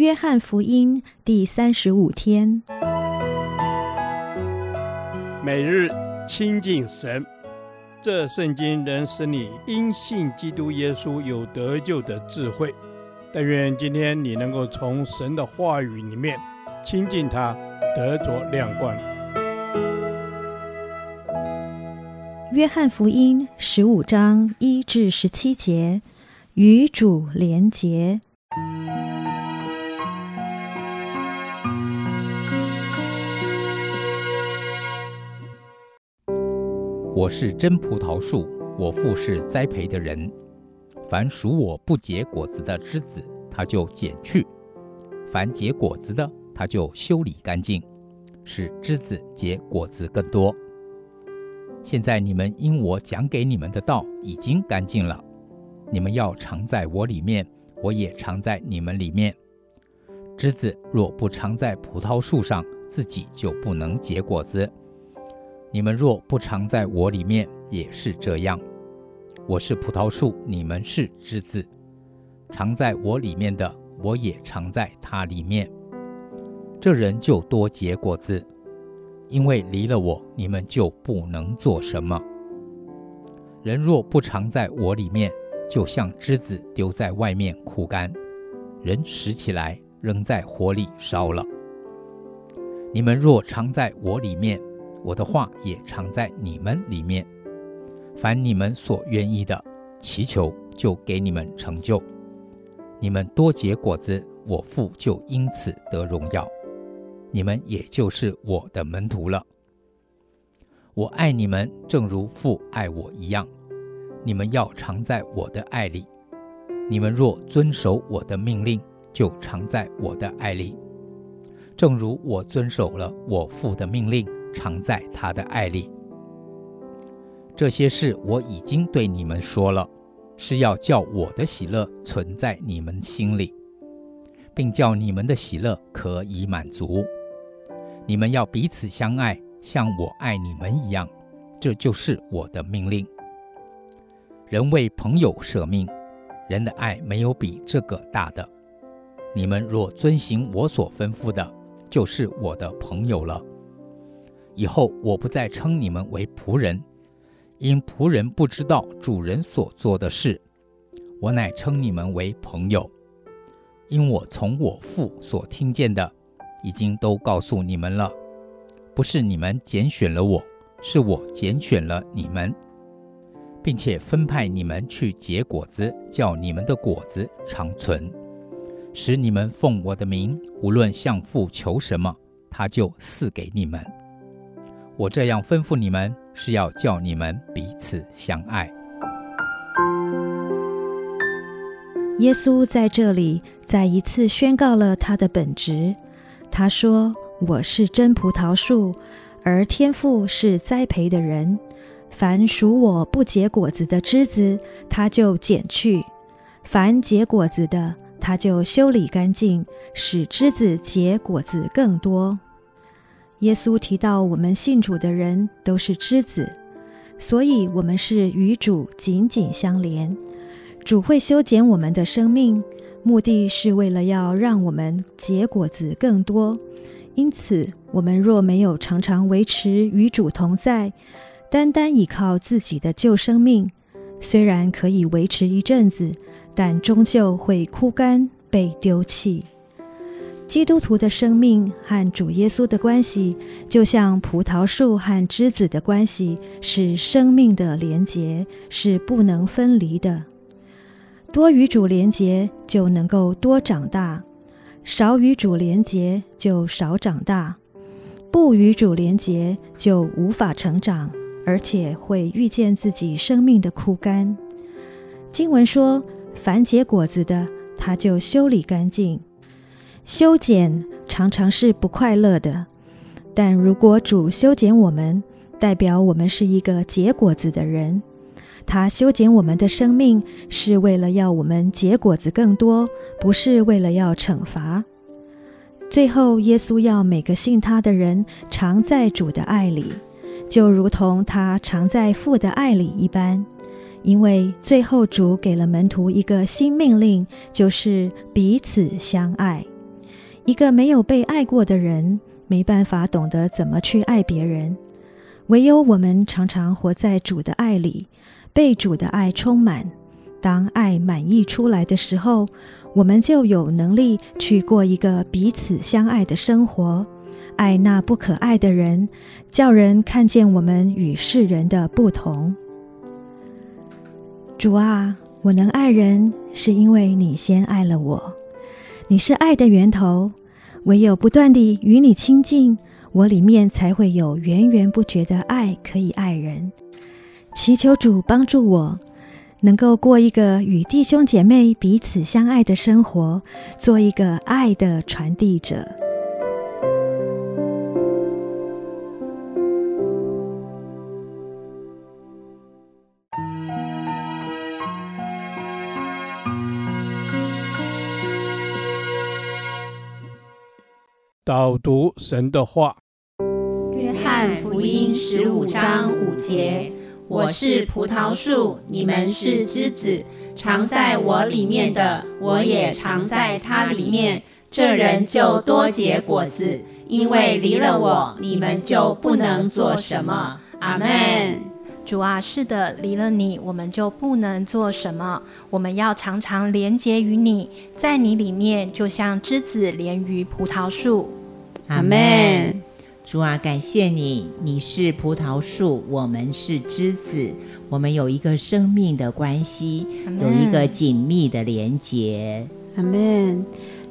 约翰福音第三十五天，每日亲近神，这圣经能使你因信基督耶稣有得救的智慧。但愿今天你能够从神的话语里面亲近他，得着亮光。约翰福音十五章一至十七节，与主连结。我是真葡萄树，我父是栽培的人。凡属我不结果子的枝子，他就剪去；凡结果子的，他就修理干净，使枝子结果子更多。现在你们因我讲给你们的道已经干净了，你们要常在我里面，我也常在你们里面。枝子若不常在葡萄树上，自己就不能结果子。你们若不常在我里面，也是这样。我是葡萄树，你们是枝子。常在我里面的，我也常在他里面。这人就多结果子，因为离了我，你们就不能做什么。人若不常在我里面，就像枝子丢在外面枯干，人拾起来扔在火里烧了。你们若常在我里面，我的话也常在你们里面，凡你们所愿意的，祈求就给你们成就。你们多结果子，我父就因此得荣耀。你们也就是我的门徒了。我爱你们，正如父爱我一样。你们要常在我的爱里。你们若遵守我的命令，就常在我的爱里。正如我遵守了我父的命令。常在他的爱里。这些事我已经对你们说了，是要叫我的喜乐存在你们心里，并叫你们的喜乐可以满足。你们要彼此相爱，像我爱你们一样。这就是我的命令。人为朋友舍命，人的爱没有比这个大的。你们若遵行我所吩咐的，就是我的朋友了。以后我不再称你们为仆人，因仆人不知道主人所做的事；我乃称你们为朋友，因我从我父所听见的，已经都告诉你们了。不是你们拣选了我，是我拣选了你们，并且分派你们去结果子，叫你们的果子长存，使你们奉我的名，无论向父求什么，他就赐给你们。我这样吩咐你们，是要叫你们彼此相爱。耶稣在这里再一次宣告了他的本质。他说：“我是真葡萄树，而天父是栽培的人。凡属我不结果子的枝子，他就剪去；凡结果子的，他就修理干净，使枝子结果子更多。”耶稣提到，我们信主的人都是枝子，所以我们是与主紧紧相连。主会修剪我们的生命，目的是为了要让我们结果子更多。因此，我们若没有常常维持与主同在，单单依靠自己的旧生命，虽然可以维持一阵子，但终究会枯干，被丢弃。基督徒的生命和主耶稣的关系，就像葡萄树和枝子的关系，是生命的连结，是不能分离的。多与主连结，就能够多长大；少与主连结，就少长大；不与主连结，就无法成长，而且会遇见自己生命的枯干。经文说：“凡结果子的，他就修理干净。”修剪常常是不快乐的，但如果主修剪我们，代表我们是一个结果子的人。他修剪我们的生命，是为了要我们结果子更多，不是为了要惩罚。最后，耶稣要每个信他的人常在主的爱里，就如同他常在父的爱里一般。因为最后主给了门徒一个新命令，就是彼此相爱。一个没有被爱过的人，没办法懂得怎么去爱别人。唯有我们常常活在主的爱里，被主的爱充满。当爱满溢出来的时候，我们就有能力去过一个彼此相爱的生活，爱那不可爱的人，叫人看见我们与世人的不同。主啊，我能爱人，是因为你先爱了我。你是爱的源头，唯有不断地与你亲近，我里面才会有源源不绝的爱可以爱人。祈求主帮助我。能够过一个与弟兄姐妹彼此相爱的生活，做一个爱的传递者。导读神的话，《约翰福音》十五章五节。我是葡萄树，你们是枝子，常在我里面的，我也常在他里面。这人就多结果子，因为离了我，你们就不能做什么。阿门。主啊，是的，离了你，我们就不能做什么。我们要常常连结于你，在你里面，就像枝子连于葡萄树。阿门。主啊，感谢你，你是葡萄树，我们是枝子，我们有一个生命的关系有一个紧密的连结。阿门。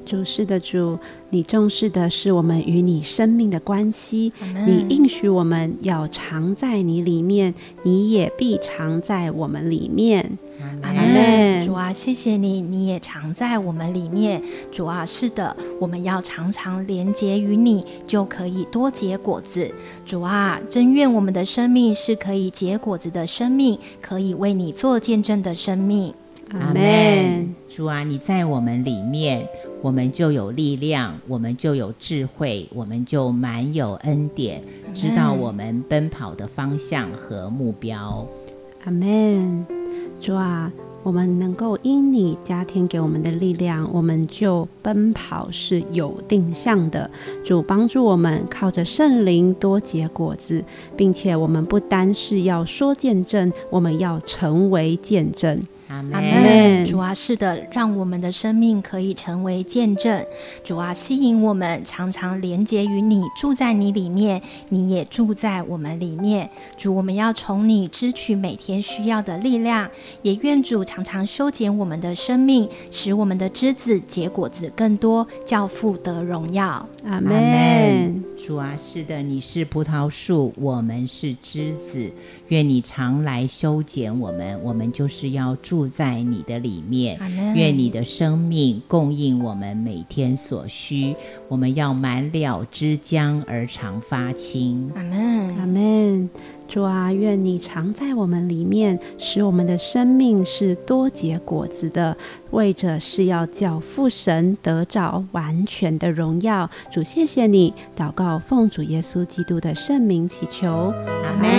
主是的主，你重视的是我们与你生命的关系。你应许我们要常在你里面，你也必常在我们里面。阿门。主啊，谢谢你，你也常在我们里面。主啊，是的，我们要常常连结于你，就可以多结果子。主啊，真愿我们的生命是可以结果子的生命，可以为你做见证的生命。阿门。主啊，你在我们里面，我们就有力量，我们就有智慧，我们就满有恩典，知道我们奔跑的方向和目标。阿门。主啊，我们能够因你加添给我们的力量，我们就奔跑是有定向的。主帮助我们靠着圣灵多结果子，并且我们不单是要说见证，我们要成为见证。阿门。主啊，是的，让我们的生命可以成为见证。主啊，吸引我们，常常连接于你，住在你里面，你也住在我们里面。主，我们要从你支取每天需要的力量，也愿主常常修剪我们的生命，使我们的枝子结果子更多，叫父得荣耀。阿门。主啊，是的，你是葡萄树，我们是枝子，愿你常来修剪我们，我们就是要住在你的里面。愿你的生命供应我们每天所需，我们要满了枝浆而常发青。阿门，阿门。主啊，愿你常在我们里面，使我们的生命是多结果子的，为着是要叫父神得着完全的荣耀。主，谢谢你，祷告奉主耶稣基督的圣名祈求，阿门。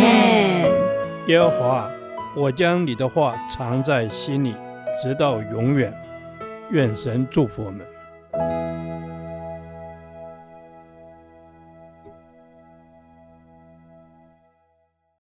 耶和华，我将你的话藏在心里，直到永远。愿神祝福我们。